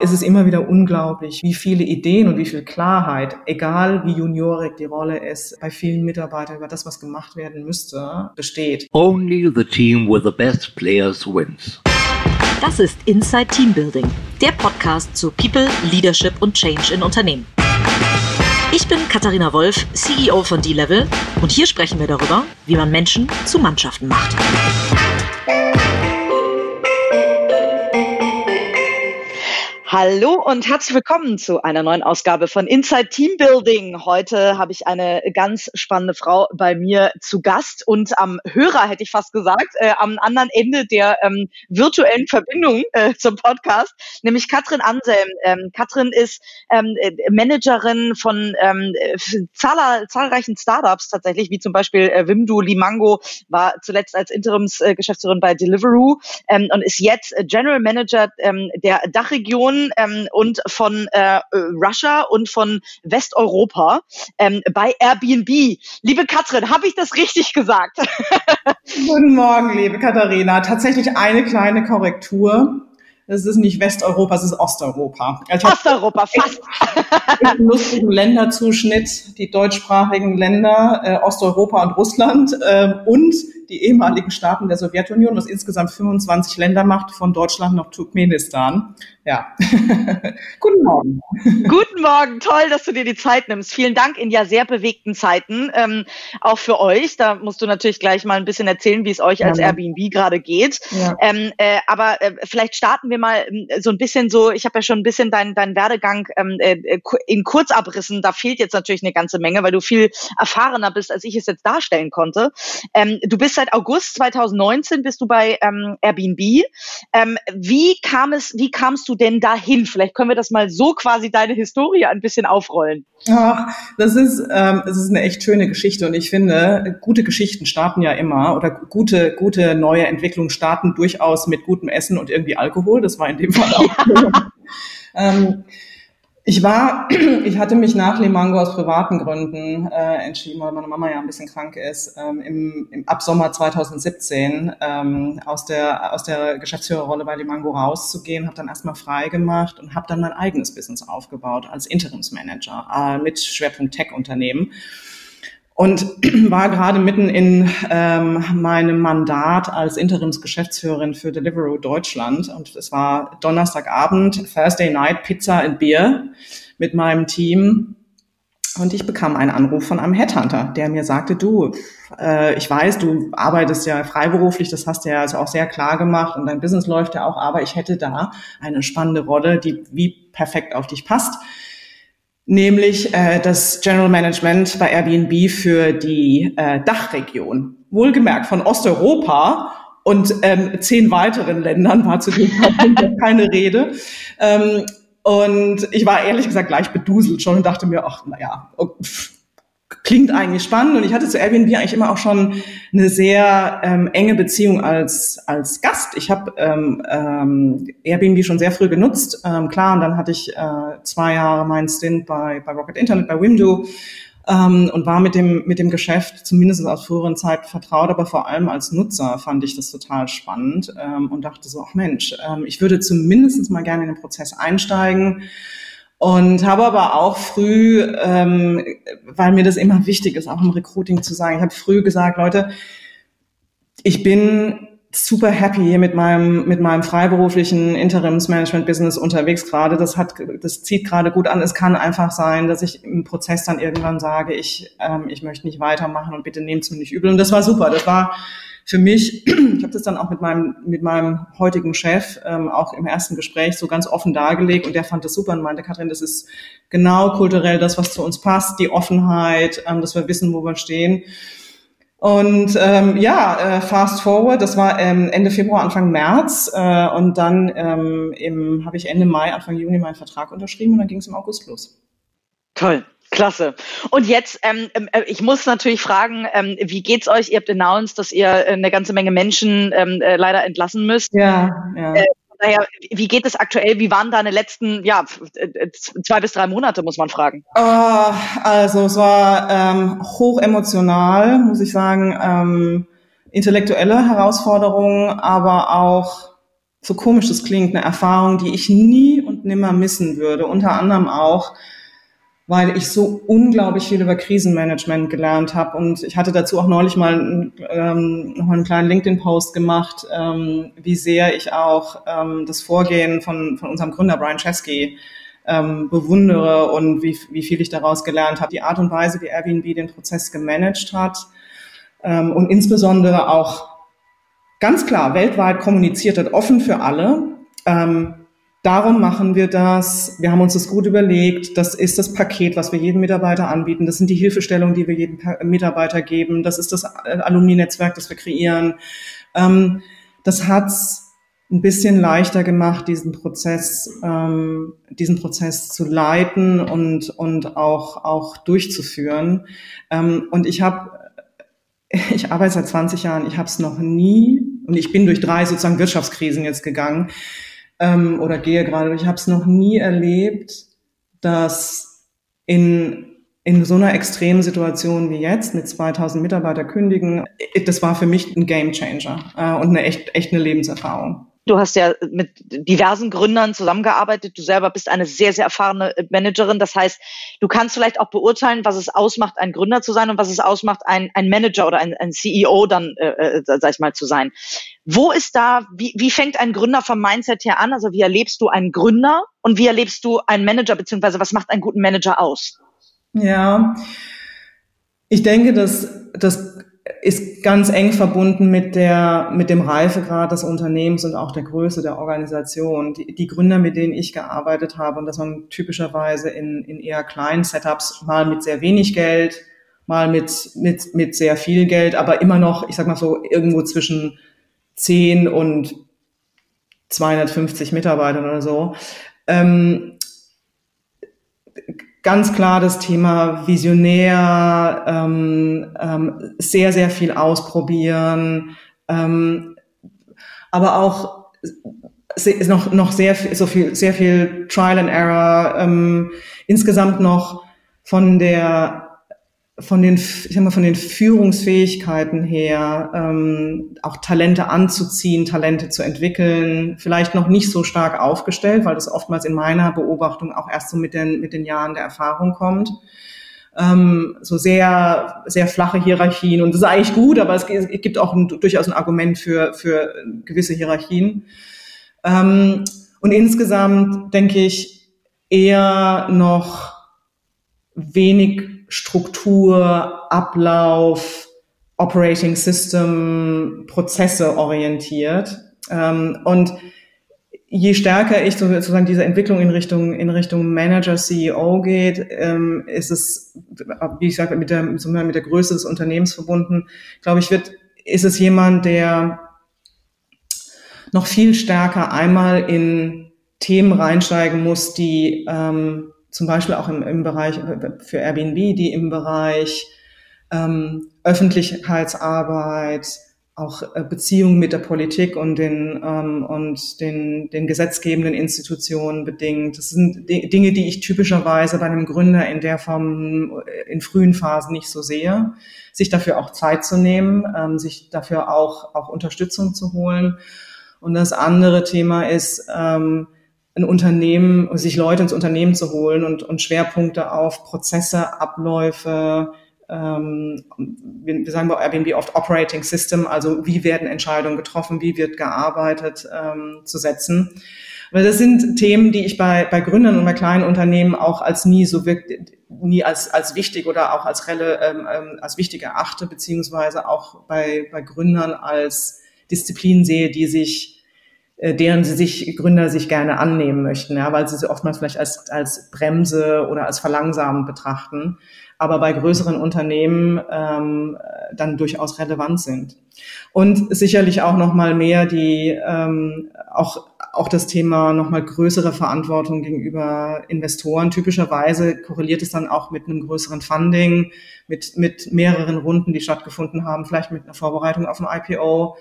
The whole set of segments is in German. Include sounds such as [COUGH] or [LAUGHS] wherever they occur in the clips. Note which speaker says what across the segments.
Speaker 1: Es ist immer wieder unglaublich, wie viele Ideen und wie viel Klarheit, egal wie juniorig die Rolle ist, bei vielen Mitarbeitern über das, was gemacht werden müsste, besteht.
Speaker 2: Only the team with the best players wins.
Speaker 3: Das ist Inside Teambuilding, der Podcast zu People, Leadership und Change in Unternehmen. Ich bin Katharina Wolf, CEO von D-Level und hier sprechen wir darüber, wie man Menschen zu Mannschaften macht. Hallo und herzlich willkommen zu einer neuen Ausgabe von Inside Team Building. Heute habe ich eine ganz spannende Frau bei mir zu Gast und am Hörer hätte ich fast gesagt, äh, am anderen Ende der ähm, virtuellen Verbindung äh, zum Podcast, nämlich Katrin Anselm. Ähm, Katrin ist ähm, äh, Managerin von ähm, zahler, zahlreichen Startups tatsächlich, wie zum Beispiel äh, Wimdu Limango, war zuletzt als Interimsgeschäftsführerin bei Deliveroo ähm, und ist jetzt General Manager ähm, der Dachregion ähm, und von äh, Russia und von Westeuropa ähm, bei Airbnb. Liebe Katrin, habe ich das richtig gesagt? [LAUGHS]
Speaker 1: Guten Morgen, liebe Katharina. Tatsächlich eine kleine Korrektur. Es ist nicht Westeuropa, es ist Osteuropa.
Speaker 3: Also Osteuropa, [LAUGHS] fast.
Speaker 1: Einen lustigen Länderzuschnitt, die deutschsprachigen Länder, äh, Osteuropa und Russland äh, und die ehemaligen Staaten der Sowjetunion, was insgesamt 25 Länder macht, von Deutschland nach Turkmenistan. Ja. [LAUGHS]
Speaker 3: Guten Morgen. Guten Morgen. Toll, dass du dir die Zeit nimmst. Vielen Dank in ja sehr bewegten Zeiten. Ähm, auch für euch. Da musst du natürlich gleich mal ein bisschen erzählen, wie es euch als ja. Airbnb gerade geht. Ja. Ähm, äh, aber äh, vielleicht starten wir mal äh, so ein bisschen so, ich habe ja schon ein bisschen deinen dein Werdegang ähm, äh, in Kurzabrissen. Da fehlt jetzt natürlich eine ganze Menge, weil du viel erfahrener bist, als ich es jetzt darstellen konnte. Ähm, du bist seit August 2019 bist du bei ähm, Airbnb. Ähm, wie kam es, wie kamst du denn dahin? Vielleicht können wir das mal so quasi deine Historie ein bisschen aufrollen.
Speaker 1: Ach, das ist, ähm, das ist eine echt schöne Geschichte und ich finde, gute Geschichten starten ja immer oder gute, gute neue Entwicklungen starten durchaus mit gutem Essen und irgendwie Alkohol. Das war in dem Fall auch. [LAUGHS] Ähm, ich war, [CLEARS THROAT] ich hatte mich nach Limango aus privaten Gründen äh, entschieden, weil meine Mama ja ein bisschen krank ist, ähm, im, im ab Sommer 2017 ähm, aus der aus der Geschäftsführerrolle bei Limango rauszugehen, habe dann erstmal frei gemacht und habe dann mein eigenes Business aufgebaut als Interimsmanager äh, mit Schwerpunkt Tech-Unternehmen und [CLEARS THROAT] war gerade mitten in ähm, meinem Mandat als Interimsgeschäftsführerin für Deliveroo Deutschland. Und es war Donnerstagabend, Thursday Night, Pizza and Beer mit meinem Team. Und ich bekam einen Anruf von einem Headhunter, der mir sagte, du, äh, ich weiß, du arbeitest ja freiberuflich, das hast du ja also auch sehr klar gemacht und dein Business läuft ja auch, aber ich hätte da eine spannende Rolle, die wie perfekt auf dich passt nämlich äh, das General Management bei Airbnb für die äh, Dachregion. Wohlgemerkt von Osteuropa und ähm, zehn weiteren Ländern war zu dem Zeitpunkt keine Rede. Ähm, und ich war ehrlich gesagt gleich beduselt schon und dachte mir, ach, naja, oh, klingt eigentlich spannend. Und ich hatte zu Airbnb eigentlich immer auch schon eine sehr ähm, enge Beziehung als als Gast. Ich habe ähm, ähm, Airbnb schon sehr früh genutzt, ähm, klar, und dann hatte ich äh, zwei Jahre meinen Stint bei bei Rocket Internet, bei Wimdu ähm, und war mit dem mit dem Geschäft zumindest aus früheren Zeit vertraut, aber vor allem als Nutzer fand ich das total spannend ähm, und dachte so, ach Mensch, ähm, ich würde zumindest mal gerne in den Prozess einsteigen und habe aber auch früh, ähm, weil mir das immer wichtig ist, auch im Recruiting zu sagen, ich habe früh gesagt, Leute, ich bin super happy hier mit meinem mit meinem freiberuflichen Interimsmanagement Business unterwegs gerade. Das hat das zieht gerade gut an. Es kann einfach sein dass ich im Prozess dann irgendwann sage ich ähm, ich möchte nicht weitermachen und bitte nehmt es mir nicht übel. Und das war super. Das war für mich, [CLEARS THROAT] ich habe das dann auch mit meinem, mit meinem heutigen Chef ähm, auch im ersten Gespräch so ganz offen dargelegt und der fand das super und meinte, Katrin, das ist genau kulturell das, was zu uns passt, die Offenheit, ähm, dass wir wissen, wo wir stehen. Und ähm, ja, äh, fast forward, das war ähm, Ende Februar, Anfang März äh, und dann ähm, habe ich Ende Mai, Anfang Juni meinen Vertrag unterschrieben und dann ging es im August los.
Speaker 3: Toll. Klasse. Und jetzt, ähm, ähm, äh, ich muss natürlich fragen, ähm, wie geht's euch? Ihr habt announced, dass ihr äh, eine ganze Menge Menschen ähm, äh, leider entlassen müsst.
Speaker 1: Ja, ja. Äh,
Speaker 3: daher, wie geht es aktuell? Wie waren deine letzten, ja, äh, zwei bis drei Monate, muss man fragen?
Speaker 1: Uh, also es war ähm, hoch emotional, muss ich sagen. Ähm, intellektuelle Herausforderungen, aber auch so komisch das klingt, eine Erfahrung, die ich nie und nimmer missen würde. Unter anderem auch, weil ich so unglaublich viel über Krisenmanagement gelernt habe. Und ich hatte dazu auch neulich mal ähm, noch einen kleinen LinkedIn-Post gemacht, ähm, wie sehr ich auch ähm, das Vorgehen von, von unserem Gründer Brian Chesky ähm, bewundere und wie, wie viel ich daraus gelernt habe. Die Art und Weise, wie Airbnb den Prozess gemanagt hat ähm, und insbesondere auch ganz klar weltweit kommuniziert hat, offen für alle. Ähm, Darum machen wir das. Wir haben uns das gut überlegt. Das ist das Paket, was wir jedem Mitarbeiter anbieten. Das sind die Hilfestellungen, die wir jedem Mitarbeiter geben. Das ist das äh, Alumni-Netzwerk, das wir kreieren. Ähm, das hat's ein bisschen leichter gemacht, diesen Prozess, ähm, diesen Prozess zu leiten und und auch auch durchzuführen. Ähm, und ich habe, [LAUGHS] ich arbeite seit 20 Jahren. Ich habe es noch nie und ich bin durch drei sozusagen Wirtschaftskrisen jetzt gegangen ähm, oder gehe gerade. Ich habe es noch nie erlebt, dass in in so einer extremen Situation wie jetzt mit 2000 Mitarbeiter kündigen, das war für mich ein Gamechanger äh, und eine echt echt eine Lebenserfahrung.
Speaker 3: Du hast ja mit diversen Gründern zusammengearbeitet. Du selber bist eine sehr, sehr erfahrene Managerin. Das heißt, du kannst vielleicht auch beurteilen, was es ausmacht, ein Gründer zu sein und was es ausmacht, ein, ein Manager oder ein, ein CEO dann, äh, äh, sag ich mal, zu sein. Wo ist da, wie, wie fängt ein Gründer vom Mindset her an? Also wie erlebst du einen Gründer und wie erlebst du einen Manager, beziehungsweise was macht einen guten Manager aus?
Speaker 1: Ja, ich denke, dass das ist ganz eng verbunden mit der, mit dem Reifegrad des Unternehmens und auch der Größe der Organisation. Die, die Gründer, mit denen ich gearbeitet habe, und das waren typischerweise in, in eher kleinen Setups, mal mit sehr wenig Geld, mal mit, mit, mit sehr viel Geld, aber immer noch, ich sag mal so, irgendwo zwischen 10 und 250 Mitarbeitern oder so. Ähm, ganz klar das Thema visionär, ähm, ähm, sehr, sehr viel ausprobieren, ähm, aber auch noch, noch sehr viel, so viel, sehr viel Trial and Error, ähm, insgesamt noch von der von den, ich sag mal, von den Führungsfähigkeiten her, ähm, auch Talente anzuziehen, Talente zu entwickeln, vielleicht noch nicht so stark aufgestellt, weil das oftmals in meiner Beobachtung auch erst so mit den, mit den Jahren der Erfahrung kommt. Ähm, so sehr, sehr flache Hierarchien und das ist eigentlich gut, aber es gibt auch ein, durchaus ein Argument für, für gewisse Hierarchien. Ähm, und insgesamt denke ich eher noch wenig Struktur, Ablauf, Operating System, Prozesse orientiert. Ähm, und je stärker ich sozusagen diese Entwicklung in Richtung, in Richtung Manager, CEO geht, ähm, ist es, wie ich sage, mit der, mit der Größe des Unternehmens verbunden, glaube ich, wird, ist es jemand, der noch viel stärker einmal in Themen reinsteigen muss, die ähm, zum Beispiel auch im, im Bereich für Airbnb, die im Bereich ähm, Öffentlichkeitsarbeit, auch äh, Beziehungen mit der Politik und den ähm, und den, den gesetzgebenden Institutionen bedingt. Das sind Dinge, die ich typischerweise bei einem Gründer in der Form äh, in frühen Phasen nicht so sehe. Sich dafür auch Zeit zu nehmen, ähm, sich dafür auch auch Unterstützung zu holen. Und das andere Thema ist ähm, ein Unternehmen, sich Leute ins Unternehmen zu holen und, und Schwerpunkte auf Prozesse, Abläufe, ähm, wir, wir sagen bei Airbnb oft Operating System, also wie werden Entscheidungen getroffen, wie wird gearbeitet, ähm, zu setzen. Weil das sind Themen, die ich bei, bei Gründern und bei kleinen Unternehmen auch als nie so wirkt, nie als, als wichtig oder auch als, relle, ähm, ähm, als wichtig erachte, beziehungsweise auch bei, bei Gründern als Disziplin sehe, die sich deren sie sich Gründer sich gerne annehmen möchten, ja, weil sie sie oftmals vielleicht als, als Bremse oder als verlangsamend betrachten, aber bei größeren Unternehmen ähm, dann durchaus relevant sind. Und sicherlich auch noch mal mehr die ähm, auch auch das Thema noch mal größere Verantwortung gegenüber Investoren. Typischerweise korreliert es dann auch mit einem größeren Funding, mit mit mehreren Runden, die stattgefunden haben, vielleicht mit einer Vorbereitung auf ein IPO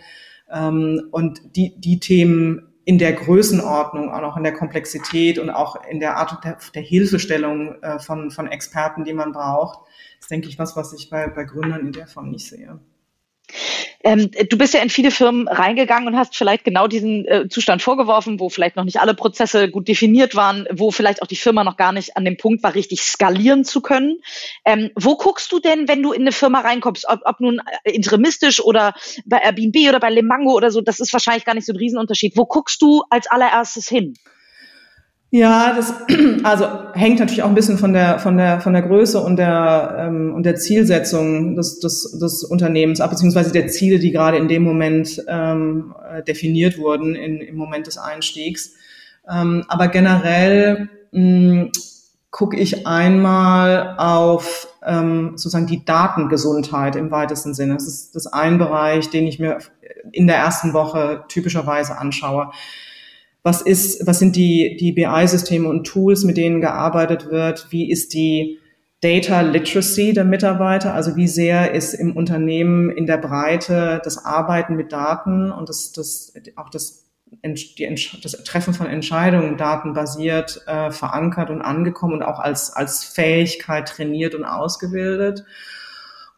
Speaker 1: ähm, und die, die Themen in der Größenordnung, auch noch in der Komplexität und auch in der Art der, der Hilfestellung äh, von, von Experten, die man braucht, ist, denke ich, was, was ich bei, bei Gründern in der Form nicht sehe.
Speaker 3: Ähm, du bist ja in viele Firmen reingegangen und hast vielleicht genau diesen äh, Zustand vorgeworfen, wo vielleicht noch nicht alle Prozesse gut definiert waren, wo vielleicht auch die Firma noch gar nicht an dem Punkt war, richtig skalieren zu können. Ähm, wo guckst du denn, wenn du in eine Firma reinkommst, ob, ob nun äh, interimistisch oder bei Airbnb oder bei Lemango oder so, das ist wahrscheinlich gar nicht so ein Riesenunterschied. Wo guckst du als allererstes hin?
Speaker 1: Ja, das [CLEARS THROAT] also hängt natürlich auch ein bisschen von der von der von der Größe und der ähm, und der Zielsetzung des, des, des Unternehmens ab, beziehungsweise der Ziele, die gerade in dem Moment ähm, äh, definiert wurden in, im Moment des Einstiegs. Ähm, aber generell gucke ich einmal auf ähm, sozusagen die Datengesundheit im weitesten Sinne. Das ist das ein Bereich, den ich mir in der ersten Woche typischerweise anschaue was ist, was sind die, die BI-Systeme und Tools, mit denen gearbeitet wird, wie ist die Data Literacy der Mitarbeiter, also wie sehr ist im Unternehmen in der Breite das Arbeiten mit Daten und das, das auch das, die, das Treffen von Entscheidungen datenbasiert äh, verankert und angekommen und auch als, als Fähigkeit trainiert und ausgebildet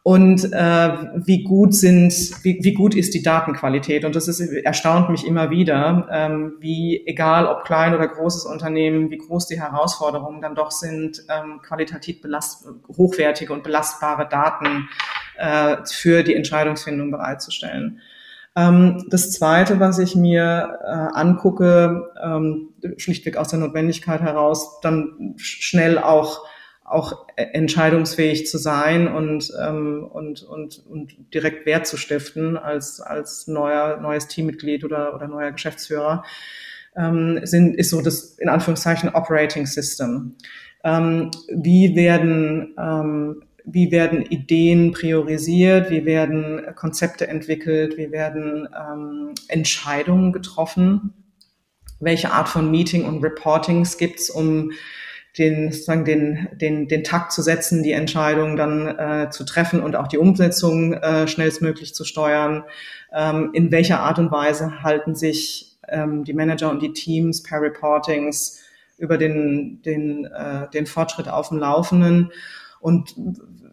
Speaker 1: und äh, wie gut sind, wie, wie gut ist die Datenqualität. Und das ist, erstaunt mich immer wieder, ähm, wie egal ob klein oder großes Unternehmen, wie groß die Herausforderungen dann doch sind, ähm, qualitativ belast hochwertige und belastbare Daten äh, für die Entscheidungsfindung bereitzustellen. Ähm, das Zweite, was ich mir äh, angucke, ähm, schlichtweg aus der Notwendigkeit heraus, dann schnell auch auch e-, entscheidungsfähig zu sein und, ähm, und, und, und direkt Wert zu stiften als, als neuer, neues Teammitglied oder, oder neuer Geschäftsführer, ähm, sind, ist so das in Anführungszeichen Operating System. Ähm, wie werden ähm, wie werden Ideen priorisiert, wie werden Konzepte entwickelt, wie werden ähm, Entscheidungen getroffen, welche Art von Meeting und Reportings gibt's, um den, sozusagen den, den, den Takt zu setzen, die Entscheidung dann äh, zu treffen und auch die Umsetzung äh, schnellstmöglich zu steuern. Ähm, in welcher Art und Weise halten sich ähm, die Manager und die Teams per Reportings über den, den, äh, den Fortschritt auf dem Laufenden und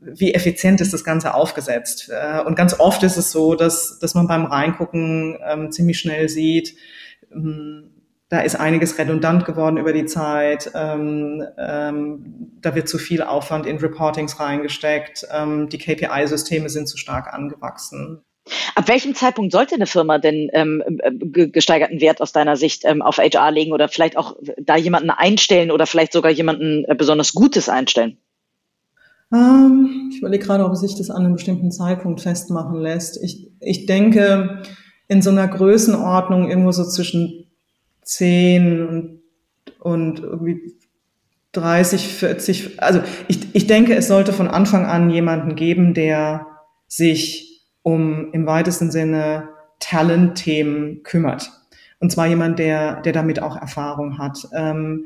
Speaker 1: wie effizient ist das Ganze aufgesetzt. Äh, und ganz oft ist es so, dass, dass man beim Reingucken ähm, ziemlich schnell sieht, ähm, da ist einiges redundant geworden über die Zeit. Ähm, ähm, da wird zu viel Aufwand in Reportings reingesteckt. Ähm, die KPI-Systeme sind zu stark angewachsen.
Speaker 3: Ab welchem Zeitpunkt sollte eine Firma denn ähm, gesteigerten Wert aus deiner Sicht ähm, auf HR legen oder vielleicht auch da jemanden einstellen oder vielleicht sogar jemanden äh, besonders Gutes einstellen?
Speaker 1: Ähm, ich überlege gerade, ob sich das an einem bestimmten Zeitpunkt festmachen lässt. Ich, ich denke, in so einer Größenordnung irgendwo so zwischen 10 und, und irgendwie 30, 40, also ich, ich denke, es sollte von Anfang an jemanden geben, der sich um im weitesten Sinne Talent-Themen kümmert. Und zwar jemand, der, der damit auch Erfahrung hat. Ähm,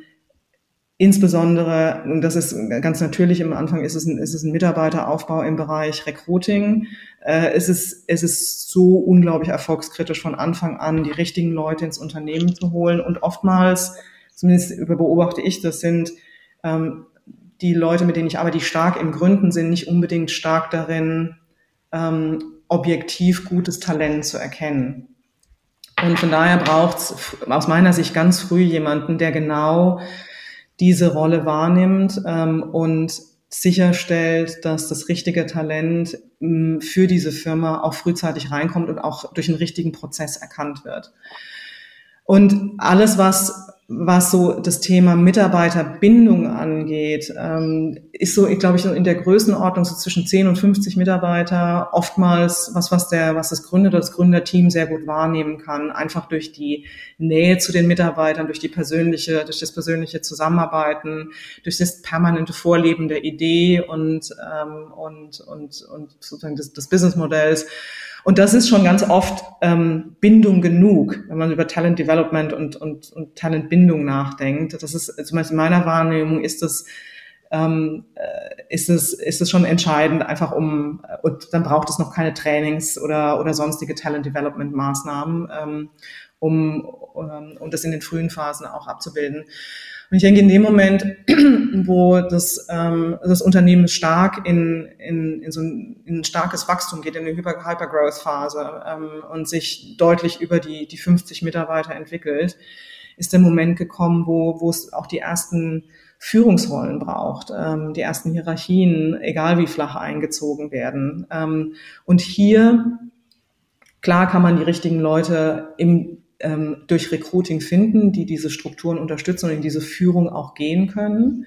Speaker 1: Insbesondere, und das ist ganz natürlich im Anfang, ist es ein, ist es ein Mitarbeiteraufbau im Bereich Recruiting. Äh, es, ist, es so unglaublich erfolgskritisch von Anfang an, die richtigen Leute ins Unternehmen zu holen. Und oftmals, zumindest beobachte ich das, sind ähm, die Leute, mit denen ich arbeite, die stark im Gründen sind, nicht unbedingt stark darin, ähm, objektiv gutes Talent zu erkennen. Und von daher braucht es aus meiner Sicht ganz früh jemanden, der genau diese Rolle wahrnimmt ähm, und sicherstellt, dass das richtige Talent ähm, für diese Firma auch frühzeitig reinkommt und auch durch einen richtigen Prozess erkannt wird. Und alles, was was so das Thema Mitarbeiterbindung angeht, ähm, ist so, glaube ich, in der Größenordnung so zwischen 10 und 50 Mitarbeiter oftmals was, was der, was das Gründer das Gründerteam sehr gut wahrnehmen kann, einfach durch die Nähe zu den Mitarbeitern, durch die persönliche, durch das persönliche Zusammenarbeiten, durch das permanente Vorleben der Idee und, ähm, und, und, und sozusagen des, des Businessmodells. Und das ist schon ganz oft ähm, Bindung genug, wenn man über Talent Development und, und, und Talentbindung nachdenkt. Das ist zumindest in meiner Wahrnehmung ist das ähm, äh, ist es ist es schon entscheidend einfach um und dann braucht es noch keine Trainings oder oder sonstige Talent Development Maßnahmen ähm, um um, um das in den frühen Phasen auch abzubilden Und ich denke, in dem Moment, [CLEARS THROAT] wo das, ähm, das Unternehmen stark in, in, in so ein, in starkes Wachstum geht, in eine Hyper-Growth-Phase ähm, und sich deutlich über die, die 50 Mitarbeiter entwickelt, ist der Moment gekommen, wo, wo es auch die ersten Führungsrollen braucht, ähm, die ersten Hierarchien, egal wie flach eingezogen werden. Ähm, und hier, klar kann man die richtigen Leute im ähm, durch Recruiting finden, die diese Strukturen unterstützen und in diese Führung auch gehen können.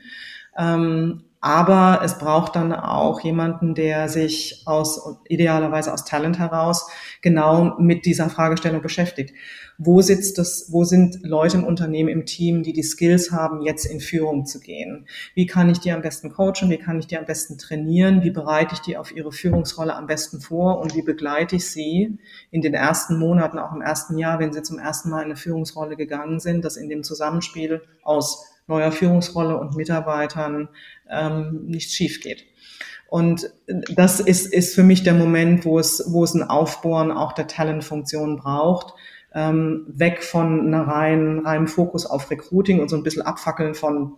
Speaker 1: Ähm, aber es braucht dann auch jemanden, der sich aus, idealerweise aus Talent heraus, genau mit dieser Fragestellung beschäftigt. Wo sitzt das, wo sind Leute im Unternehmen, im Team, die die Skills haben, jetzt in Führung zu gehen? Wie kann ich die am besten coachen? Wie kann ich die am besten trainieren? Wie bereite ich die auf ihre Führungsrolle am besten vor? Und wie begleite ich sie in den ersten Monaten, auch im ersten Jahr, wenn sie zum ersten Mal in eine Führungsrolle gegangen sind, dass in dem Zusammenspiel aus neuer Führungsrolle und Mitarbeitern ähm, nichts schief geht. Und das ist, ist für mich der Moment, wo es, wo es ein Aufbohren auch der Talentfunktion braucht. Ähm, weg von einer reinen, reinen Fokus auf Recruiting und so ein bisschen abfackeln von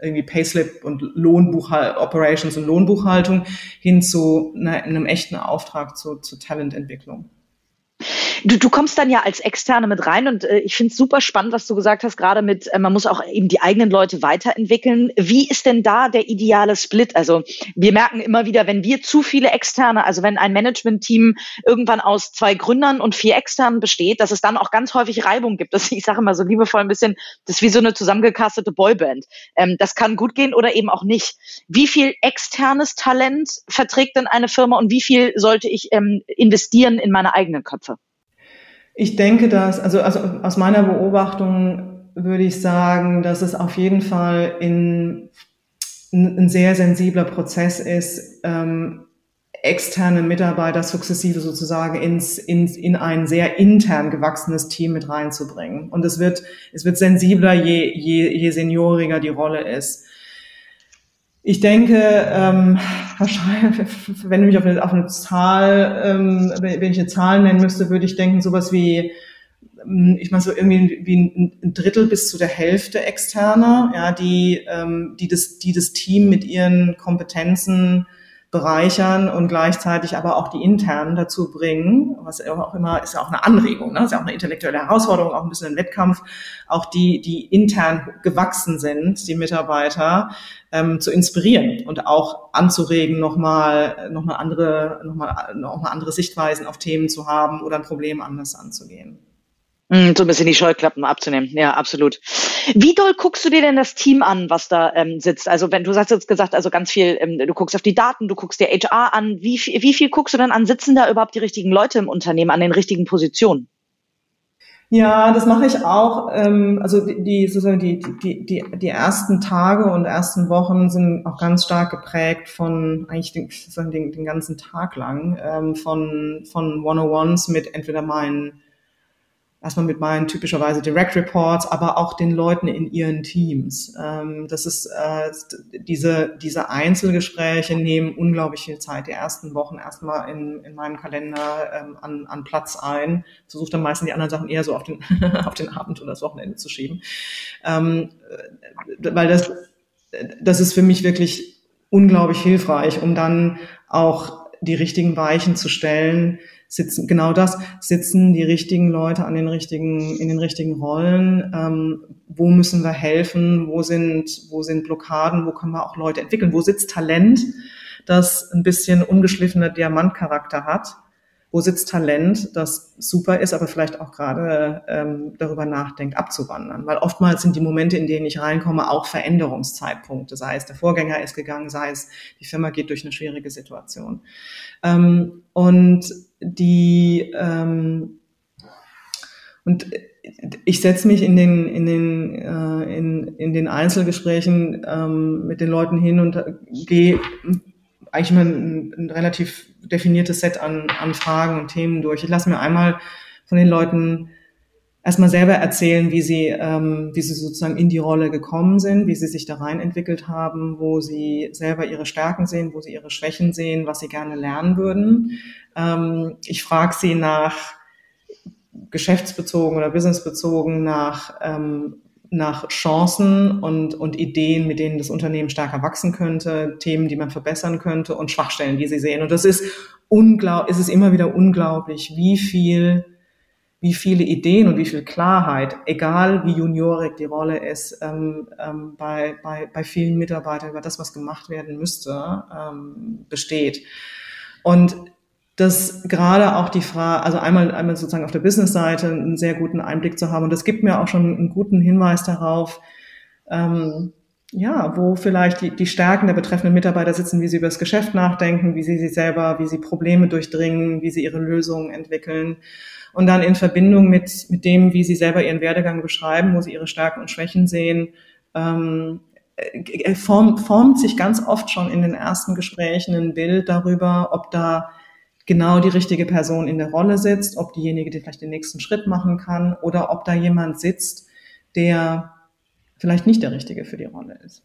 Speaker 1: irgendwie Payslip und Lohnbuchhaltung, Operations und Lohnbuchhaltung hin zu einer, einem echten Auftrag zu, zu Talententwicklung.
Speaker 3: Du, du kommst dann ja als Externe mit rein und äh, ich finde es super spannend, was du gesagt hast, gerade mit, äh, man muss auch eben die eigenen Leute weiterentwickeln. Wie ist denn da der ideale Split? Also wir merken immer wieder, wenn wir zu viele Externe, also wenn ein Management-Team irgendwann aus zwei Gründern und vier Externen besteht, dass es dann auch ganz häufig Reibung gibt. Das, ich sage immer so liebevoll ein bisschen, das ist wie so eine zusammengekastete Boyband. Ähm, das kann gut gehen oder eben auch nicht. Wie viel externes Talent verträgt denn eine Firma und wie viel sollte ich ähm, investieren in meine eigenen Köpfe?
Speaker 1: Ich denke, dass, also, also aus meiner Beobachtung würde ich sagen, dass es auf jeden Fall in, ein sehr sensibler Prozess ist, ähm, externe Mitarbeiter sukzessive sozusagen ins, ins, in ein sehr intern gewachsenes Team mit reinzubringen. Und es wird, es wird sensibler, je, je, je senioriger die Rolle ist. Ich denke, ähm, wahrscheinlich, wenn du mich auf eine, auf eine Zahl, ähm, wenn ich eine Zahl nennen müsste, würde ich denken, sowas wie, ähm, ich meine so irgendwie wie ein Drittel bis zu der Hälfte externer, ja, die, ähm, die das, die das Team mit ihren Kompetenzen bereichern und gleichzeitig aber auch die internen dazu bringen, was auch immer ist ja auch eine Anregung, ne? ist ja auch eine intellektuelle Herausforderung, auch ein bisschen ein Wettkampf, auch die, die intern gewachsen sind, die Mitarbeiter, ähm, zu inspirieren und auch anzuregen, nochmal noch mal andere, noch mal, noch mal andere Sichtweisen auf Themen zu haben oder ein Problem anders anzugehen.
Speaker 3: Mm, so ein bisschen die Scheuklappen abzunehmen. Ja, absolut. Wie doll guckst du dir denn das Team an, was da ähm, sitzt? Also wenn du hast jetzt gesagt, also ganz viel, ähm, du guckst auf die Daten, du guckst dir HR an. Wie, wie viel guckst du denn an? Sitzen da überhaupt die richtigen Leute im Unternehmen an den richtigen Positionen?
Speaker 1: Ja, das mache ich auch. Ähm, also die, sozusagen die, die, die, die ersten Tage und ersten Wochen sind auch ganz stark geprägt von eigentlich den, den, den ganzen Tag lang ähm, von, von One-on-Ones mit entweder meinen erstmal mit meinen typischerweise Direct Reports, aber auch den Leuten in ihren Teams. Ähm, das ist äh, diese diese Einzelgespräche nehmen unglaublich viel Zeit. Die ersten Wochen erstmal in, in meinem Kalender ähm, an, an Platz ein. Versuche dann meistens die anderen Sachen eher so auf den [LAUGHS] auf den Abend oder das Wochenende zu schieben, ähm, weil das das ist für mich wirklich unglaublich hilfreich, um dann auch die richtigen Weichen zu stellen sitzen genau das, sitzen die richtigen Leute an den richtigen, in den richtigen Rollen, ähm, wo müssen wir helfen, wo sind, wo sind Blockaden, wo können wir auch Leute entwickeln, wo sitzt Talent, das ein bisschen ungeschliffener Diamantcharakter hat wo sitzt Talent, das super ist, aber vielleicht auch gerade ähm, darüber nachdenkt, abzuwandern. Weil oftmals sind die Momente, in denen ich reinkomme, auch Veränderungszeitpunkte. Sei es der Vorgänger ist gegangen, sei es die Firma geht durch eine schwierige Situation. Ähm, und die ähm, und ich setze mich in den in den äh, in, in den Einzelgesprächen ähm, mit den Leuten hin und gehe eigentlich mal ein, ein relativ definiertes Set an, an Fragen und Themen durch. Ich lasse mir einmal von den Leuten erstmal selber erzählen, wie sie, ähm, wie sie sozusagen in die Rolle gekommen sind, wie sie sich da rein entwickelt haben, wo sie selber ihre Stärken sehen, wo sie ihre Schwächen sehen, was sie gerne lernen würden. Ähm, ich frage sie nach geschäftsbezogen oder businessbezogen nach ähm, nach Chancen und, und Ideen, mit denen das Unternehmen stärker wachsen könnte, Themen, die man verbessern könnte und Schwachstellen, die sie sehen. Und das ist unglaublich, es ist immer wieder unglaublich, wie viel, wie viele Ideen und wie viel Klarheit, egal wie juniorig die Rolle ist, ähm, ähm, bei, bei, bei vielen Mitarbeitern über das, was gemacht werden müsste, ähm, besteht. Und dass gerade auch die Frage, also einmal, einmal sozusagen auf der Business-Seite einen sehr guten Einblick zu haben. Und das gibt mir auch schon einen guten Hinweis darauf, ähm, ja, wo vielleicht die, die Stärken der betreffenden Mitarbeiter sitzen, wie sie über das Geschäft nachdenken, wie sie sich selber, wie sie Probleme durchdringen, wie sie ihre Lösungen entwickeln. Und dann in Verbindung mit, mit dem, wie sie selber ihren Werdegang beschreiben, wo sie ihre Stärken und Schwächen sehen, ähm, äh, formt, formt sich ganz oft schon in den ersten Gesprächen ein Bild darüber, ob da genau die richtige Person in der Rolle sitzt, ob diejenige, die vielleicht den nächsten Schritt machen kann oder ob da jemand sitzt, der vielleicht nicht der Richtige für die Rolle ist.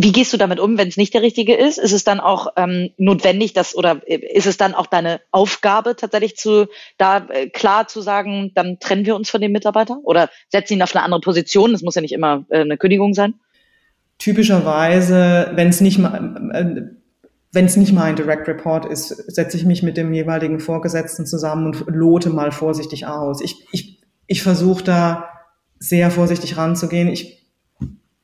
Speaker 3: Wie gehst du damit um, wenn es nicht der Richtige ist? Ist es dann auch ähm, notwendig, dass oder ist es dann auch deine Aufgabe tatsächlich zu da äh, klar zu sagen, dann trennen wir uns von dem Mitarbeiter oder setzen ihn auf eine andere Position? Das muss ja nicht immer äh, eine Kündigung sein.
Speaker 1: Typischerweise, wenn es nicht mal äh, wenn es nicht mein Direct Report ist, setze ich mich mit dem jeweiligen Vorgesetzten zusammen und lote mal vorsichtig aus. Ich, ich, ich versuche da sehr vorsichtig ranzugehen. Ich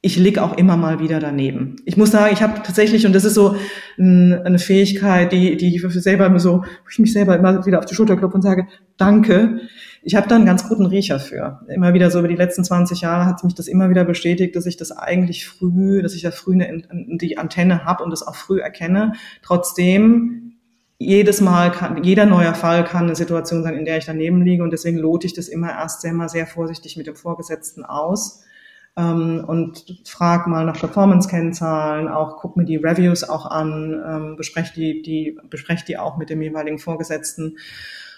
Speaker 1: ich lieg auch immer mal wieder daneben. Ich muss sagen, ich habe tatsächlich, und das ist so eine Fähigkeit, die, die ich selber immer so, wo ich mich selber immer wieder auf die Schulter klopfe und sage, danke. Ich habe da einen ganz guten Riecher für. Immer wieder so über die letzten 20 Jahre hat mich das immer wieder bestätigt, dass ich das eigentlich früh, dass ich da früh eine, die Antenne habe und das auch früh erkenne. Trotzdem jedes Mal kann, jeder neuer Fall kann eine Situation sein, in der ich daneben liege und deswegen lote ich das immer erst sehr mal sehr vorsichtig mit dem Vorgesetzten aus ähm, und frag mal nach Performance-Kennzahlen, auch guck mir die Reviews auch an, ähm, bespreche die, die, besprech die auch mit dem jeweiligen Vorgesetzten.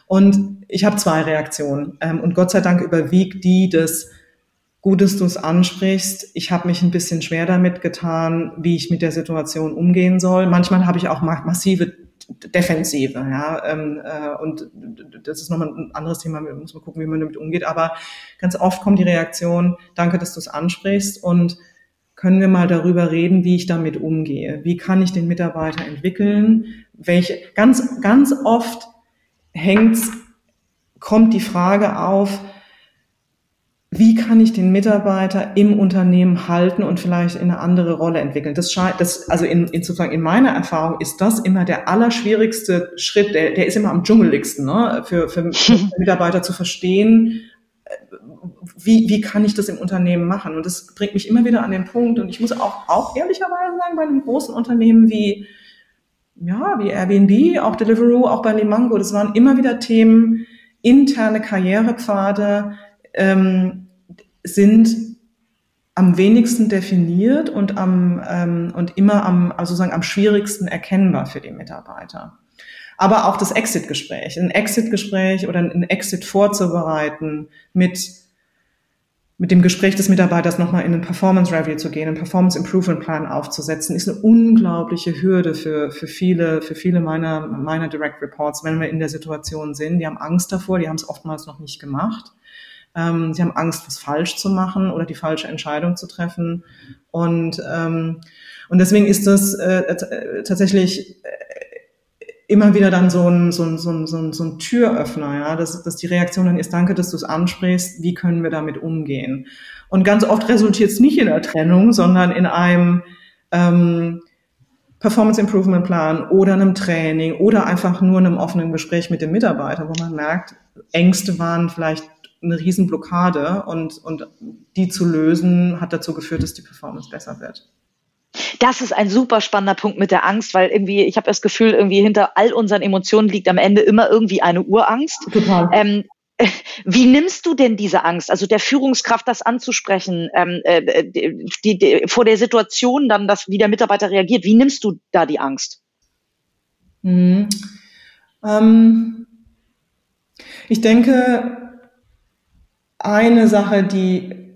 Speaker 1: Und ich habe zwei Reaktionen. Ähm, und Gott sei Dank überwiegt die des Gut, dass du es ansprichst. Ich habe mich ein bisschen schwer damit getan, wie ich mit der Situation umgehen soll. Manchmal habe ich auch massive Defensive, ja, ähm, äh, und das ist nochmal ein anderes Thema, wir müssen mal gucken, wie man damit umgeht, aber ganz oft kommt die Reaktion, danke, dass du es ansprichst und können wir mal darüber reden, wie ich damit umgehe, wie kann ich den Mitarbeiter entwickeln, welche, ganz, ganz oft hängt, kommt die Frage auf, wie kann ich den Mitarbeiter im Unternehmen halten und vielleicht in eine andere Rolle entwickeln. Das scheint, das, also in, insofern in meiner Erfahrung ist das immer der allerschwierigste Schritt, der, der ist immer am dschungeligsten, ne? für, für [LAUGHS] Mitarbeiter zu verstehen, wie, wie kann ich das im Unternehmen machen? Und das bringt mich immer wieder an den Punkt. Und ich muss auch, auch ehrlicherweise sagen, bei einem großen Unternehmen wie, ja, wie Airbnb, auch Deliveroo, auch bei Limango, das waren immer wieder Themen, interne Karrierepfade, ähm, sind am wenigsten definiert und am ähm, und immer am also sozusagen am schwierigsten erkennbar für die Mitarbeiter. Aber auch das Exit-Gespräch, ein Exit-Gespräch oder ein Exit vorzubereiten mit mit dem Gespräch des Mitarbeiters nochmal in einen Performance Review zu gehen, einen Performance Improvement Plan aufzusetzen, ist eine unglaubliche Hürde für, für viele, für viele meiner, meiner Direct Reports, wenn wir in der Situation sind. Die haben Angst davor, die haben es oftmals noch nicht gemacht. Ähm, sie haben Angst, was falsch zu machen oder die falsche Entscheidung zu treffen. Und, ähm, und deswegen ist das äh, äh, tatsächlich äh, immer wieder dann so ein, so ein, so ein, so ein, so ein Türöffner, ja, dass, dass die Reaktion dann ist, danke, dass du es ansprichst, wie können wir damit umgehen? Und ganz oft resultiert es nicht in der Trennung, sondern in einem ähm, Performance Improvement Plan oder einem Training oder einfach nur einem offenen Gespräch mit dem Mitarbeiter, wo man merkt, Ängste waren vielleicht eine Riesenblockade und, und die zu lösen hat dazu geführt, dass die Performance besser wird.
Speaker 3: Das ist ein super spannender Punkt mit der Angst, weil irgendwie, ich habe das Gefühl, irgendwie hinter all unseren Emotionen liegt am Ende immer irgendwie eine Urangst. Total. Ähm, [LAUGHS] wie nimmst du denn diese Angst, also der Führungskraft das anzusprechen, ähm, äh, die, die, vor der Situation dann, dass wie der Mitarbeiter reagiert? Wie nimmst du da die Angst?
Speaker 1: Mhm. Ähm, ich denke, eine Sache, die,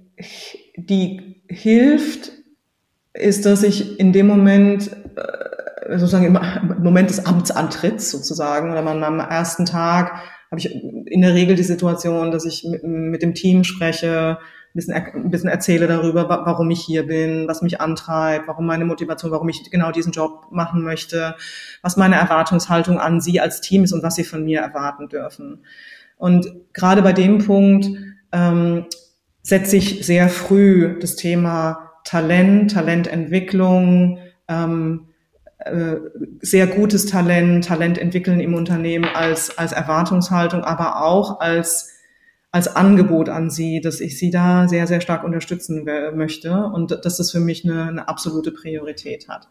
Speaker 1: die hilft, ist, dass ich in dem Moment, äh, sozusagen im Moment des Amtsantritts sozusagen, oder am ersten Tag, habe ich in der Regel die Situation, dass ich mit, mit dem Team spreche, ein bisschen, ein bisschen erzähle darüber, warum ich hier bin, was mich antreibt, warum meine Motivation, warum ich genau diesen Job machen möchte, was meine Erwartungshaltung an Sie als Team ist und was Sie von mir erwarten dürfen. Und gerade bei dem Punkt ähm, setze ich sehr früh das Thema Talent, Talententwicklung, ähm, äh, sehr gutes Talent, Talent entwickeln im Unternehmen als, als Erwartungshaltung, aber auch als, als Angebot an sie, dass ich sie da sehr, sehr stark unterstützen möchte und dass das für mich eine, eine absolute Priorität hat.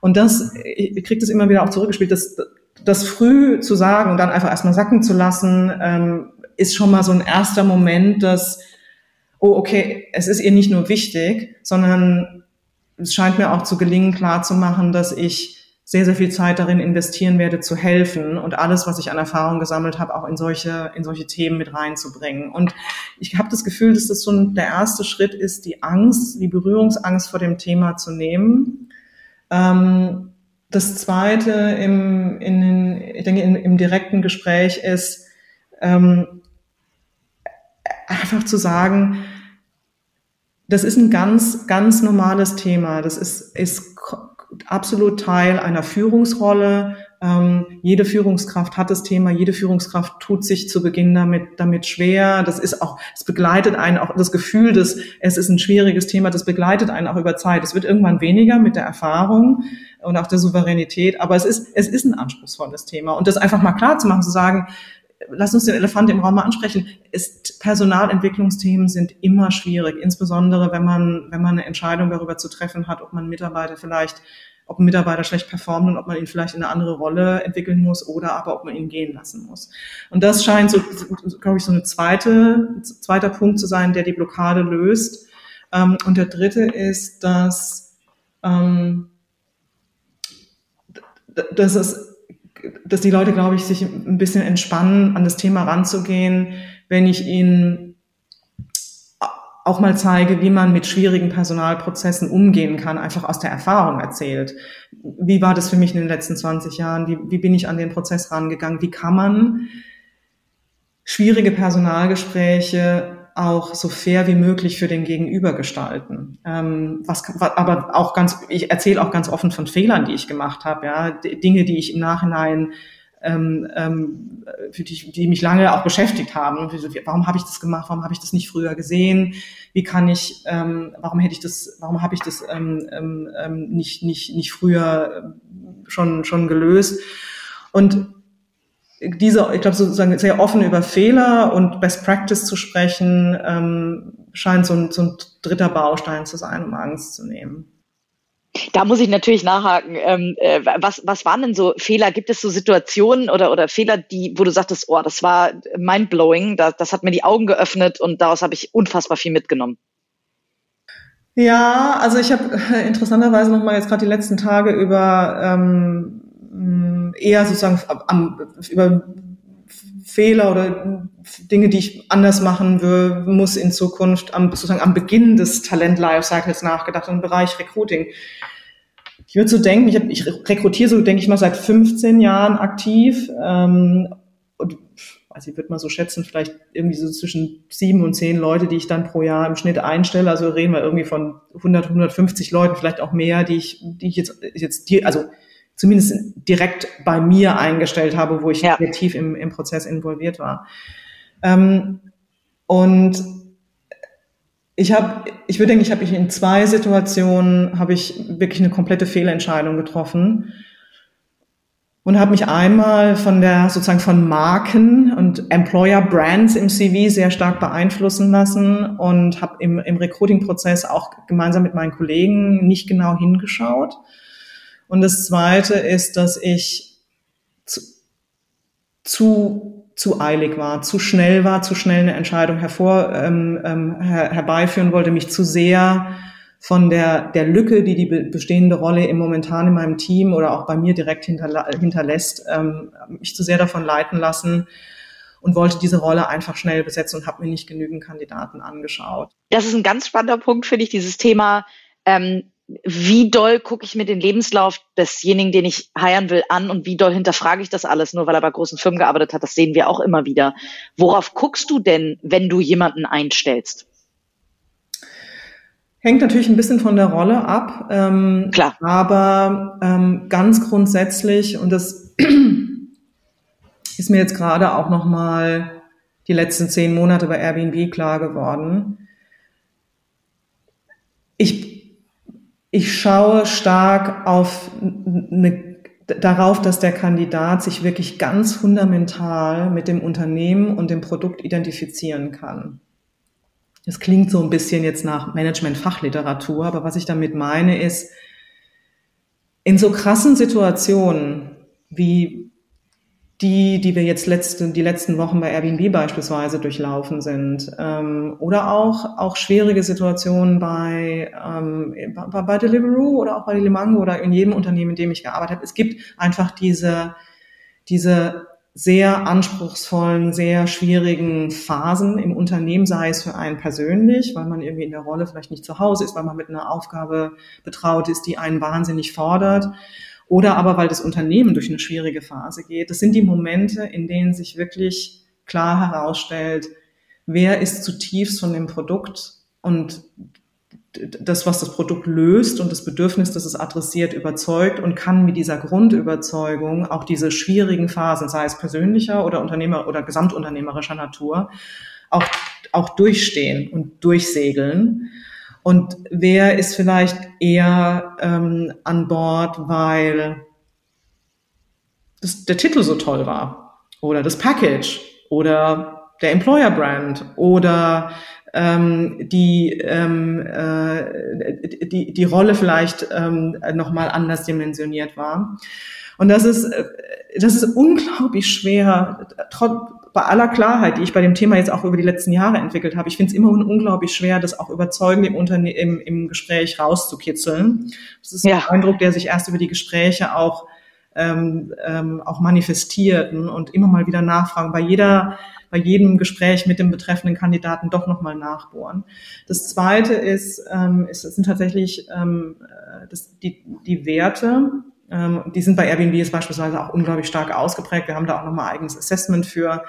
Speaker 1: Und das, ich kriege das immer wieder auch zurückgespielt, dass das früh zu sagen und dann einfach erstmal sacken zu lassen, ähm, ist schon mal so ein erster Moment, dass, oh, okay, es ist ihr nicht nur wichtig, sondern es scheint mir auch zu gelingen, klar zu machen, dass ich sehr, sehr viel Zeit darin investieren werde, zu helfen und alles, was ich an Erfahrung gesammelt habe, auch in solche, in solche Themen mit reinzubringen. Und ich habe das Gefühl, dass das so ein, der erste Schritt ist, die Angst, die Berührungsangst vor dem Thema zu nehmen. Ähm, das zweite im, in den, ich denke, in, im direkten Gespräch ist, ähm, einfach zu sagen, das ist ein ganz, ganz normales Thema. Das ist, ist absolut Teil einer Führungsrolle. Ähm, jede Führungskraft hat das Thema, jede Führungskraft tut sich zu Beginn damit, damit schwer. Das ist auch, es begleitet einen auch das Gefühl, dass es ist ein schwieriges Thema, das begleitet einen auch über Zeit. Es wird irgendwann weniger mit der Erfahrung und auch der Souveränität, aber es ist, es ist ein anspruchsvolles Thema. Und das einfach mal klar zu machen, zu sagen, lass uns den Elefant im Raum mal ansprechen. Ist, Personalentwicklungsthemen sind immer schwierig, insbesondere wenn man, wenn man eine Entscheidung darüber zu treffen hat, ob man Mitarbeiter vielleicht, ob ein Mitarbeiter schlecht performt und ob man ihn vielleicht in eine andere Rolle entwickeln muss oder aber ob man ihn gehen lassen muss. Und das scheint so, glaube ich, so eine zweite, zweiter Punkt zu sein, der die Blockade löst. Ähm, und der dritte ist, dass, ähm, dass es dass die Leute, glaube ich, sich ein bisschen entspannen, an das Thema ranzugehen, wenn ich ihnen auch mal zeige, wie man mit schwierigen Personalprozessen umgehen kann, einfach aus der Erfahrung erzählt. Wie war das für mich in den letzten 20 Jahren? Wie, wie bin ich an den Prozess rangegangen? Wie kann man schwierige Personalgespräche auch so fair wie möglich für den Gegenüber gestalten. Ähm, was, aber auch ganz, ich erzähle auch ganz offen von Fehlern, die ich gemacht habe, ja, Dinge, die ich im Nachhinein ähm, ähm, für die, die mich lange auch beschäftigt haben. Warum habe ich das gemacht? Warum habe ich das nicht früher gesehen? Wie kann ich? Ähm, warum hätte ich das? Warum habe ich das ähm, ähm, ähm nicht nicht nicht früher schon schon gelöst? Und diese, ich glaube, sozusagen sehr offen über Fehler und Best Practice zu sprechen, ähm, scheint so ein, so ein dritter Baustein zu sein, um Angst zu nehmen.
Speaker 3: Da muss ich natürlich nachhaken. Ähm, äh, was, was waren denn so Fehler? Gibt es so Situationen oder, oder Fehler, die, wo du sagtest, oh, das war mindblowing, das, das hat mir die Augen geöffnet und daraus habe ich unfassbar viel mitgenommen?
Speaker 1: Ja, also ich habe äh, interessanterweise noch mal jetzt gerade die letzten Tage über ähm, eher sozusagen am, über Fehler oder Dinge, die ich anders machen will, muss in Zukunft am, sozusagen am Beginn des Talent-Lifecycles nachgedacht im Bereich Recruiting. Ich würde so denken, ich, hab, ich rekrutiere so, denke ich mal, seit 15 Jahren aktiv. Ähm, und also ich würde mal so schätzen, vielleicht irgendwie so zwischen sieben und zehn Leute, die ich dann pro Jahr im Schnitt einstelle. Also reden wir irgendwie von 100, 150 Leuten, vielleicht auch mehr, die ich, die ich jetzt, jetzt, die, also zumindest direkt bei mir eingestellt habe, wo ich ja. tief im, im Prozess involviert war. Ähm, und ich habe, ich würde denken, ich habe in zwei Situationen habe ich wirklich eine komplette Fehlentscheidung getroffen und habe mich einmal von der sozusagen von Marken und Employer Brands im CV sehr stark beeinflussen lassen und habe im, im Recruiting-Prozess auch gemeinsam mit meinen Kollegen nicht genau hingeschaut und das Zweite ist, dass ich zu, zu, zu eilig war, zu schnell war, zu schnell eine Entscheidung hervor, ähm, ähm, her, herbeiführen wollte, mich zu sehr von der, der Lücke, die die bestehende Rolle im momentan in meinem Team oder auch bei mir direkt hinterla hinterlässt, ähm, mich zu sehr davon leiten lassen und wollte diese Rolle einfach schnell besetzen und habe mir nicht genügend Kandidaten angeschaut.
Speaker 3: Das ist ein ganz spannender Punkt, finde ich, dieses Thema ähm, wie doll gucke ich mir den Lebenslauf desjenigen, den ich heiern will, an und wie doll hinterfrage ich das alles, nur weil er bei großen Firmen gearbeitet hat, das sehen wir auch immer wieder. Worauf guckst du denn, wenn du jemanden einstellst?
Speaker 1: Hängt natürlich ein bisschen von der Rolle ab. Ähm,
Speaker 3: Klar.
Speaker 1: Aber ähm, ganz grundsätzlich, und das ist mir jetzt gerade auch nochmal die letzten zehn Monate bei Airbnb klar geworden. Ich, ich schaue stark auf eine, darauf, dass der Kandidat sich wirklich ganz fundamental mit dem Unternehmen und dem Produkt identifizieren kann. Das klingt so ein bisschen jetzt nach Management-Fachliteratur, aber was ich damit meine ist, in so krassen Situationen wie die, die wir jetzt letzte, die letzten Wochen bei Airbnb beispielsweise durchlaufen sind. Ähm, oder auch, auch schwierige Situationen bei, ähm, bei, bei Deliveroo oder auch bei Limango oder in jedem Unternehmen, in dem ich gearbeitet habe. Es gibt einfach diese, diese sehr anspruchsvollen, sehr schwierigen Phasen im Unternehmen, sei es für einen persönlich, weil man irgendwie in der Rolle vielleicht nicht zu Hause ist, weil man mit einer Aufgabe betraut ist, die einen wahnsinnig fordert oder aber weil das Unternehmen durch eine schwierige Phase geht. Das sind die Momente, in denen sich wirklich klar herausstellt, wer ist zutiefst von dem Produkt und das, was das Produkt löst und das Bedürfnis, das es adressiert, überzeugt und kann mit dieser Grundüberzeugung auch diese schwierigen Phasen, sei es persönlicher oder Unternehmer oder gesamtunternehmerischer Natur, auch, auch durchstehen und durchsegeln. Und wer ist vielleicht eher ähm, an Bord, weil das, der Titel so toll war? Oder das Package? Oder der Employer Brand? Oder ähm, die, ähm, äh, die, die Rolle vielleicht ähm, nochmal anders dimensioniert war. Und das ist, äh, das ist unglaublich schwer, trotz, bei aller Klarheit, die ich bei dem Thema jetzt auch über die letzten Jahre entwickelt habe, ich finde es immer unglaublich schwer, das auch überzeugend im, Unterne im, im Gespräch rauszukitzeln. Das ist ja. ein Eindruck, der sich erst über die Gespräche auch, ähm, ähm, auch manifestierten und immer mal wieder nachfragen, bei jeder, bei jedem Gespräch mit dem betreffenden Kandidaten doch nochmal nachbohren. Das zweite ist, ähm, ist sind tatsächlich ähm, äh, das, die, die Werte, ähm, die sind bei Airbnb beispielsweise auch unglaublich stark ausgeprägt. Wir haben da auch nochmal eigenes Assessment für.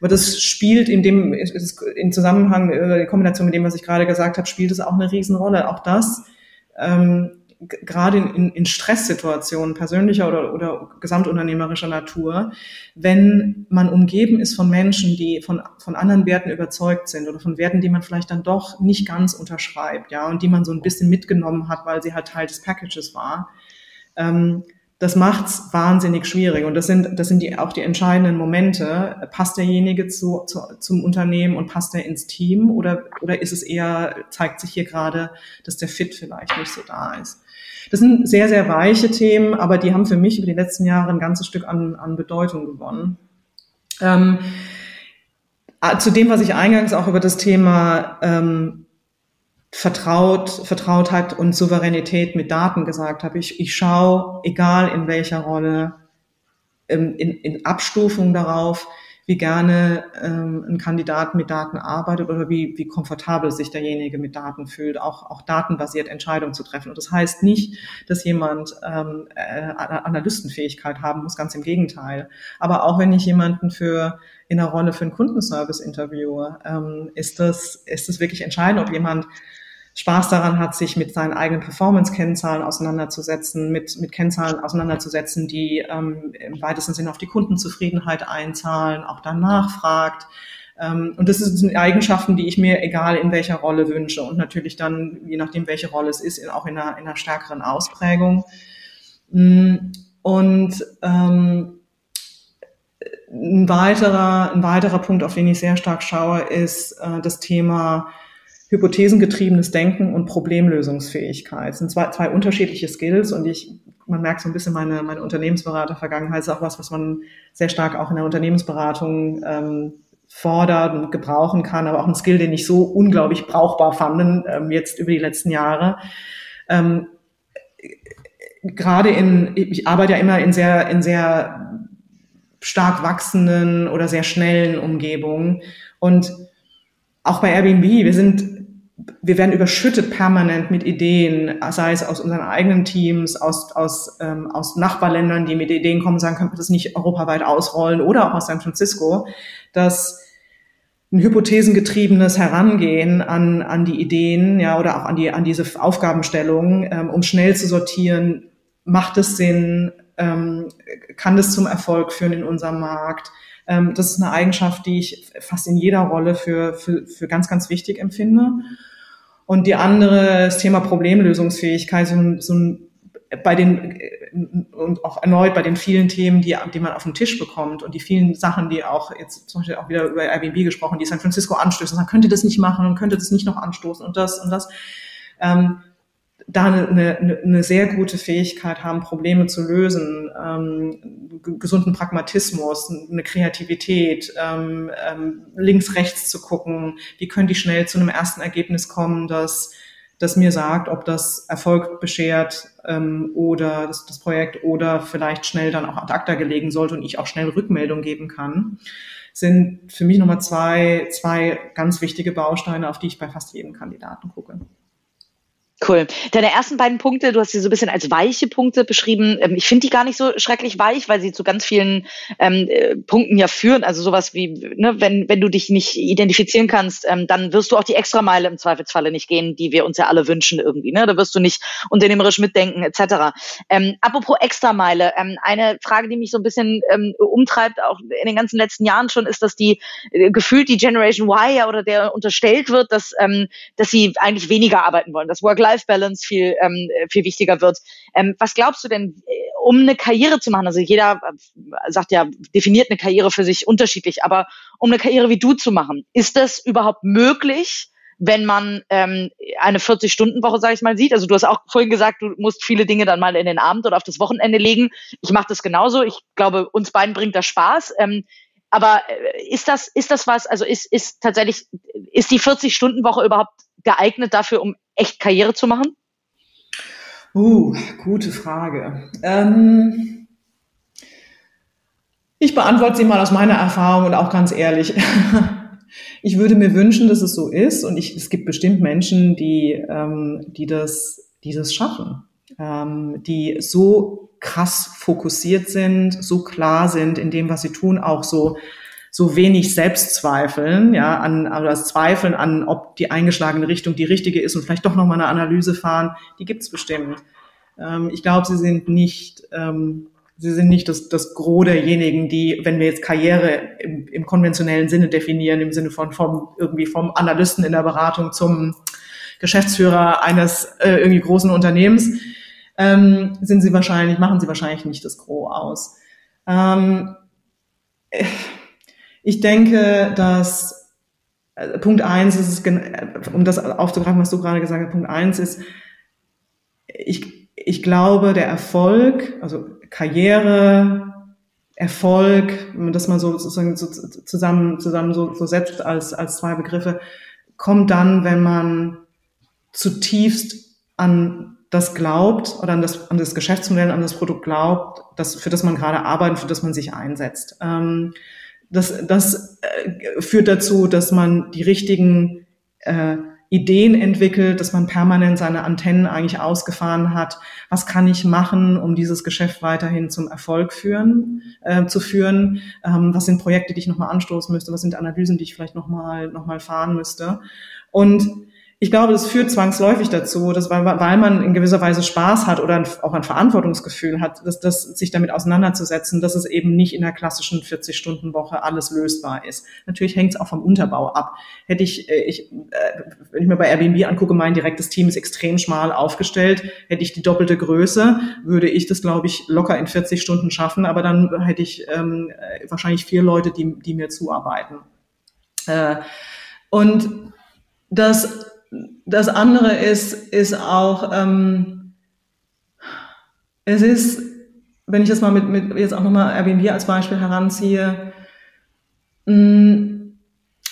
Speaker 1: Aber das spielt in dem, in Zusammenhang, äh, in Kombination mit dem, was ich gerade gesagt habe, spielt es auch eine Riesenrolle. Auch das, ähm, gerade in, in Stresssituationen persönlicher oder, oder gesamtunternehmerischer Natur, wenn man umgeben ist von Menschen, die von, von anderen Werten überzeugt sind oder von Werten, die man vielleicht dann doch nicht ganz unterschreibt, ja, und die man so ein bisschen mitgenommen hat, weil sie halt Teil des Packages war, ähm, das macht's wahnsinnig schwierig. Und das sind, das sind die, auch die entscheidenden Momente. Passt derjenige zu, zu, zum Unternehmen und passt er ins Team? Oder, oder ist es eher, zeigt sich hier gerade, dass der Fit vielleicht nicht so da ist? Das sind sehr, sehr weiche Themen, aber die haben für mich über die letzten Jahre ein ganzes Stück an, an Bedeutung gewonnen. Ähm, zu dem, was ich eingangs auch über das Thema ähm, vertraut, Vertrautheit und Souveränität mit Daten gesagt habe. Ich, ich schaue, egal in welcher Rolle, in, in Abstufung darauf, wie gerne ähm, ein Kandidat mit Daten arbeitet oder wie, wie komfortabel sich derjenige mit Daten fühlt, auch, auch datenbasiert Entscheidungen zu treffen. Und das heißt nicht, dass jemand ähm, äh, Analystenfähigkeit haben muss, ganz im Gegenteil. Aber auch wenn ich jemanden für in einer Rolle für ein Kundenservice interviewe, ähm, ist das, ist das wirklich entscheidend, ob jemand Spaß daran hat, sich mit seinen eigenen Performance-Kennzahlen auseinanderzusetzen, mit, mit Kennzahlen auseinanderzusetzen, die ähm, im weitesten Sinne auf die Kundenzufriedenheit einzahlen, auch danach fragt. Ähm, und das sind Eigenschaften, die ich mir egal in welcher Rolle wünsche und natürlich dann, je nachdem, welche Rolle es ist, auch in einer, in einer stärkeren Ausprägung. Mm, und ähm, ein weiterer, ein weiterer Punkt, auf den ich sehr stark schaue, ist äh, das Thema hypothesengetriebenes Denken und Problemlösungsfähigkeit. Das sind zwei, zwei unterschiedliche Skills und ich, man merkt so ein bisschen meine, meine Unternehmensberater-Vergangenheit ist auch was, was man sehr stark auch in der Unternehmensberatung ähm, fordert und gebrauchen kann, aber auch ein Skill, den ich so unglaublich brauchbar fand ähm, jetzt über die letzten Jahre. Ähm, gerade in, ich arbeite ja immer in sehr, in sehr stark wachsenden oder sehr schnellen Umgebungen und auch bei Airbnb, wir sind wir werden überschüttet permanent mit Ideen, sei es aus unseren eigenen Teams, aus, aus, ähm, aus Nachbarländern, die mit Ideen kommen, sagen, können wir das nicht europaweit ausrollen oder auch aus San Francisco, dass ein hypothesengetriebenes Herangehen an, an die Ideen, ja, oder auch an die, an diese Aufgabenstellung, ähm, um schnell zu sortieren, macht es Sinn, ähm, kann das zum Erfolg führen in unserem Markt. Ähm, das ist eine Eigenschaft, die ich fast in jeder Rolle für, für, für ganz, ganz wichtig empfinde. Und die andere, das Thema Problemlösungsfähigkeit, so ein, so ein bei den und auch erneut bei den vielen Themen, die, die man auf den Tisch bekommt und die vielen Sachen, die auch jetzt zum Beispiel auch wieder über Airbnb gesprochen, die San Francisco anstößen, man könnte das nicht machen und könnte das nicht noch anstoßen und das und das. Ähm, da eine, eine, eine sehr gute Fähigkeit haben, Probleme zu lösen, ähm, gesunden Pragmatismus, eine Kreativität, ähm, ähm, links, rechts zu gucken, wie können die schnell zu einem ersten Ergebnis kommen, das, das mir sagt, ob das Erfolg beschert ähm, oder das, das Projekt oder vielleicht schnell dann auch ad acta gelegen sollte und ich auch schnell Rückmeldung geben kann, sind für mich nochmal zwei, zwei ganz wichtige Bausteine, auf die ich bei fast jedem Kandidaten gucke.
Speaker 3: Cool. Deine ersten beiden Punkte, du hast sie so ein bisschen als weiche Punkte beschrieben. Ähm, ich finde die gar nicht so schrecklich weich, weil sie zu ganz vielen ähm, äh, Punkten ja führen. Also sowas wie, ne, wenn, wenn du dich nicht identifizieren kannst, ähm, dann wirst du auch die Extrameile im Zweifelsfalle nicht gehen, die wir uns ja alle wünschen irgendwie. Ne? Da wirst du nicht unternehmerisch mitdenken etc. Ähm, apropos Extrameile, ähm, eine Frage, die mich so ein bisschen ähm, umtreibt, auch in den ganzen letzten Jahren schon, ist, dass die äh, gefühlt die Generation Y ja oder der unterstellt wird, dass, ähm, dass sie eigentlich weniger arbeiten wollen, dass Work Work-Life-Balance viel, ähm, viel wichtiger wird. Ähm, was glaubst du denn, äh, um eine Karriere zu machen? Also jeder äh, sagt ja, definiert eine Karriere für sich unterschiedlich, aber um eine Karriere wie du zu machen, ist das überhaupt möglich? wenn man ähm, eine 40-Stunden-Woche, sage ich mal, sieht. Also du hast auch vorhin gesagt, du musst viele Dinge dann mal in den Abend oder auf das Wochenende legen. Ich mache das genauso. Ich glaube, uns beiden bringt das Spaß. Ähm, aber äh, ist das, ist das was, also ist, ist tatsächlich, ist die 40-Stunden-Woche überhaupt geeignet dafür, um echt Karriere zu machen?
Speaker 1: Uh, gute Frage. Ähm, ich beantworte sie mal aus meiner Erfahrung und auch ganz ehrlich. [LAUGHS] Ich würde mir wünschen, dass es so ist und ich, es gibt bestimmt Menschen, die, ähm, die, das, die das schaffen, ähm, die so krass fokussiert sind, so klar sind in dem, was sie tun, auch so so wenig Selbstzweifeln, ja, an, oder Zweifeln an, ob die eingeschlagene Richtung die richtige ist und vielleicht doch nochmal eine Analyse fahren, die gibt's bestimmt. Ähm, ich glaube, sie sind nicht, ähm, sie sind nicht das, das Gros derjenigen, die, wenn wir jetzt Karriere im, im konventionellen Sinne definieren, im Sinne von vom, irgendwie vom Analysten in der Beratung zum Geschäftsführer eines äh, irgendwie großen Unternehmens, ähm, sind sie wahrscheinlich, machen sie wahrscheinlich nicht das Gros aus. Ähm, äh, ich denke, dass äh, Punkt eins ist äh, um das aufzugreifen, was du gerade gesagt hast, Punkt eins ist, ich, ich glaube, der Erfolg, also Karriere, Erfolg, wenn man das mal so sozusagen so zusammen, zusammen so, so setzt als, als zwei Begriffe, kommt dann, wenn man zutiefst an das glaubt oder an das, an das Geschäftsmodell, an das Produkt glaubt, das, für das man gerade arbeitet, für das man sich einsetzt. Ähm, das, das äh, führt dazu, dass man die richtigen äh, Ideen entwickelt, dass man permanent seine Antennen eigentlich ausgefahren hat. Was kann ich machen, um dieses Geschäft weiterhin zum Erfolg führen, äh, zu führen? Ähm, was sind Projekte, die ich nochmal anstoßen müsste? Was sind Analysen, die ich vielleicht nochmal noch mal fahren müsste? Und ich glaube, das führt zwangsläufig dazu, dass weil, weil man in gewisser Weise Spaß hat oder auch ein Verantwortungsgefühl hat, dass, dass sich damit auseinanderzusetzen, dass es eben nicht in der klassischen 40-Stunden-Woche alles lösbar ist. Natürlich hängt es auch vom Unterbau ab. Hätte ich, äh, ich äh, wenn ich mir bei Airbnb angucke, mein direktes Team ist extrem schmal aufgestellt. Hätte ich die doppelte Größe, würde ich das, glaube ich, locker in 40 Stunden schaffen, aber dann hätte ich ähm, äh, wahrscheinlich vier Leute, die, die mir zuarbeiten. Äh, und das das andere ist, ist auch, ähm, es ist, wenn ich das mal mit, mit jetzt auch nochmal Airbnb als Beispiel heranziehe, mh, mm,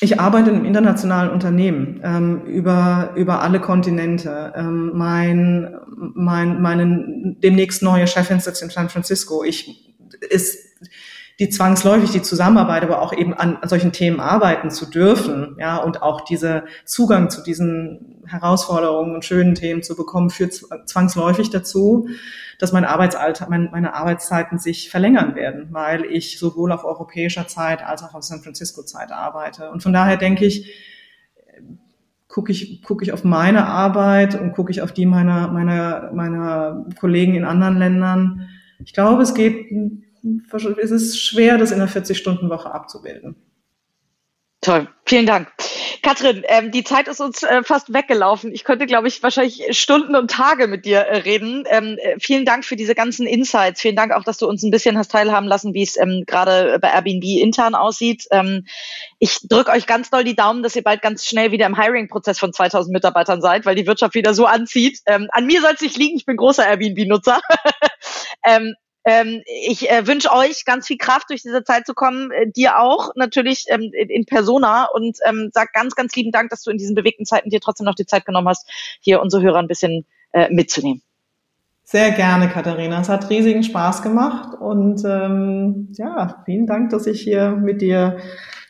Speaker 1: ich arbeite in einem internationalen Unternehmen ähm, über, über alle Kontinente. Ähm, mein, mein, meine demnächst neue Chefin sitzt in San Francisco. Ich ist die zwangsläufig die Zusammenarbeit, aber auch eben an, an solchen Themen arbeiten zu dürfen, ja, und auch diese Zugang zu diesen Herausforderungen und schönen Themen zu bekommen, führt zwangsläufig dazu, dass mein Arbeitsalltag, mein, meine Arbeitszeiten sich verlängern werden, weil ich sowohl auf europäischer Zeit als auch auf San Francisco Zeit arbeite. Und von daher denke ich, gucke ich, gucke ich auf meine Arbeit und gucke ich auf die meiner, meiner, meiner Kollegen in anderen Ländern. Ich glaube, es geht, es ist schwer, das in einer 40-Stunden-Woche abzubilden.
Speaker 3: Toll, vielen Dank. Katrin, ähm, die Zeit ist uns äh, fast weggelaufen. Ich könnte, glaube ich, wahrscheinlich Stunden und Tage mit dir äh, reden. Ähm, äh, vielen Dank für diese ganzen Insights. Vielen Dank auch, dass du uns ein bisschen hast teilhaben lassen, wie es ähm, gerade bei Airbnb intern aussieht. Ähm, ich drücke euch ganz doll die Daumen, dass ihr bald ganz schnell wieder im Hiring-Prozess von 2000 Mitarbeitern seid, weil die Wirtschaft wieder so anzieht. Ähm, an mir soll es nicht liegen. Ich bin großer Airbnb-Nutzer. [LAUGHS] ähm, ich äh, wünsche euch ganz viel Kraft durch diese Zeit zu kommen, äh, dir auch natürlich ähm, in, in, Persona und ähm, sag ganz, ganz lieben Dank, dass du in diesen bewegten Zeiten dir trotzdem noch die Zeit genommen hast, hier unsere Hörer ein bisschen äh, mitzunehmen.
Speaker 1: Sehr gerne, Katharina. Es hat riesigen Spaß gemacht und ähm, ja, vielen Dank, dass ich hier mit dir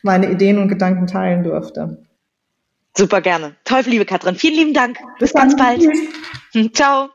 Speaker 1: meine Ideen und Gedanken teilen durfte.
Speaker 3: Super gerne. Toll, liebe Katrin. Vielen lieben Dank. Bis, Bis ganz bald. Tschüss. Ciao.